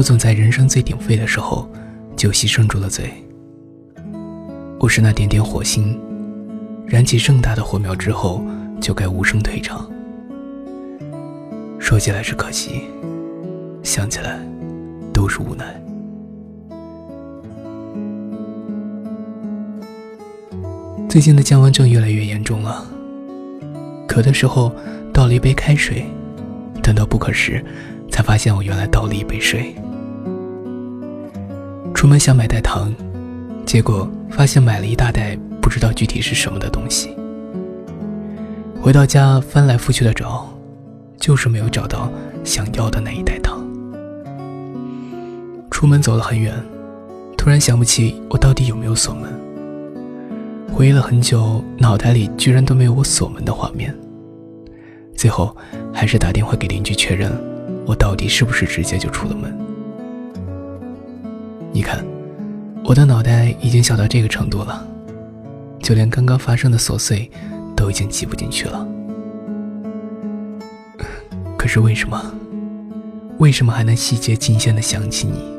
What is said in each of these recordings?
我总在人生最鼎沸的时候，就牺牲住了嘴。我是那点点火星，燃起盛大的火苗之后，就该无声退场。说起来是可惜，想起来都是无奈。最近的降温症越来越严重了，渴的时候倒了一杯开水，等到不渴时，才发现我原来倒了一杯水。出门想买袋糖，结果发现买了一大袋不知道具体是什么的东西。回到家翻来覆去的找，就是没有找到想要的那一袋糖。出门走了很远，突然想不起我到底有没有锁门。回忆了很久，脑袋里居然都没有我锁门的画面。最后，还是打电话给邻居确认，我到底是不是直接就出了门。你看，我的脑袋已经小到这个程度了，就连刚刚发生的琐碎，都已经记不进去了。可是为什么？为什么还能细节尽现的想起你？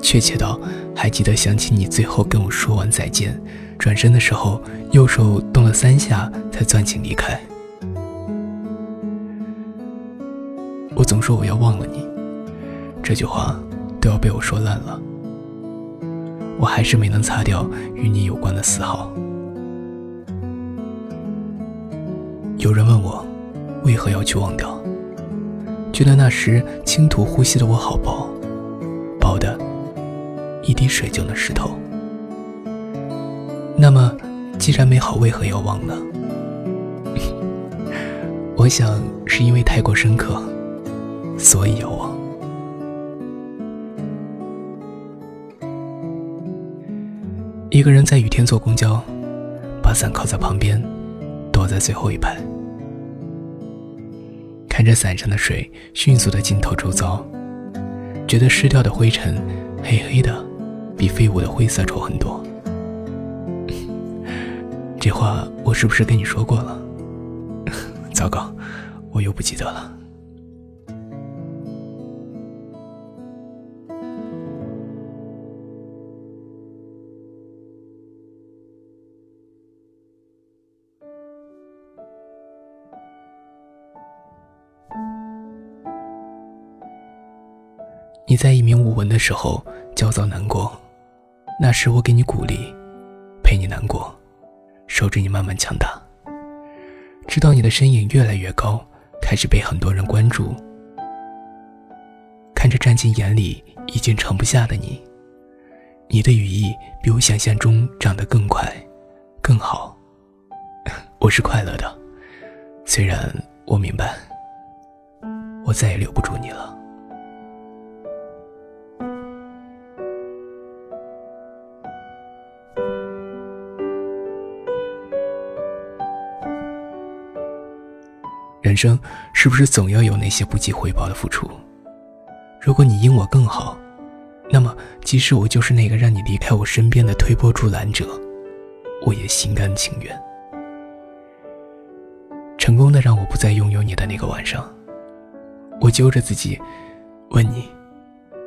确切到还记得想起你最后跟我说完再见，转身的时候右手动了三下才攥紧离开。我总说我要忘了你，这句话都要被我说烂了。我还是没能擦掉与你有关的丝毫。有人问我，为何要去忘掉？觉得那时轻吐呼吸的我好薄，薄的。一滴水就能湿透。那么，既然美好，为何要忘呢？我想是因为太过深刻，所以要忘。一个人在雨天坐公交，把伞靠在旁边，躲在最后一排，看着伞上的水迅速的浸透周遭，觉得湿掉的灰尘黑黑的。比飞舞的灰色丑很多。这话我是不是跟你说过了？糟糕，我又不记得了。你在一名无闻的时候焦躁难过。那时我给你鼓励，陪你难过，守着你慢慢强大。直到你的身影越来越高，开始被很多人关注。看着站进眼里已经盛不下的你，你的羽翼比我想象中长得更快，更好。我是快乐的，虽然我明白，我再也留不住你了。人生是不是总要有那些不计回报的付出？如果你因我更好，那么即使我就是那个让你离开我身边的推波助澜者，我也心甘情愿。成功的让我不再拥有你的那个晚上，我揪着自己，问你，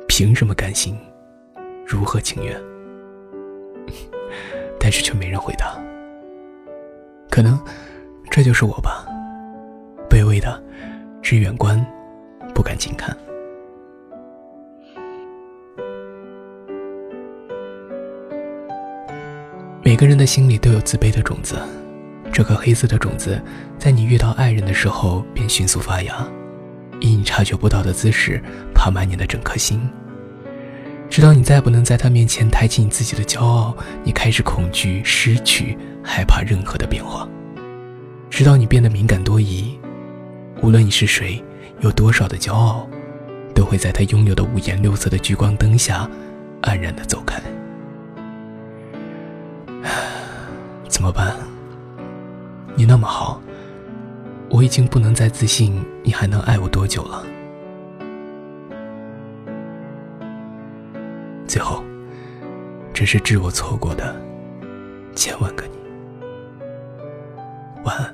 凭什么甘心，如何情愿？但是却没人回答。可能这就是我吧。卑微的，只远观，不敢近看。每个人的心里都有自卑的种子，这颗黑色的种子，在你遇到爱人的时候便迅速发芽，以你察觉不到的姿势爬满你的整颗心，直到你再不能在他面前抬起你自己的骄傲，你开始恐惧失去，害怕任何的变化，直到你变得敏感多疑。无论你是谁，有多少的骄傲，都会在他拥有的五颜六色的聚光灯下，黯然的走开。怎么办？你那么好，我已经不能再自信你还能爱我多久了。最后，这是致我错过的千万个你。晚安。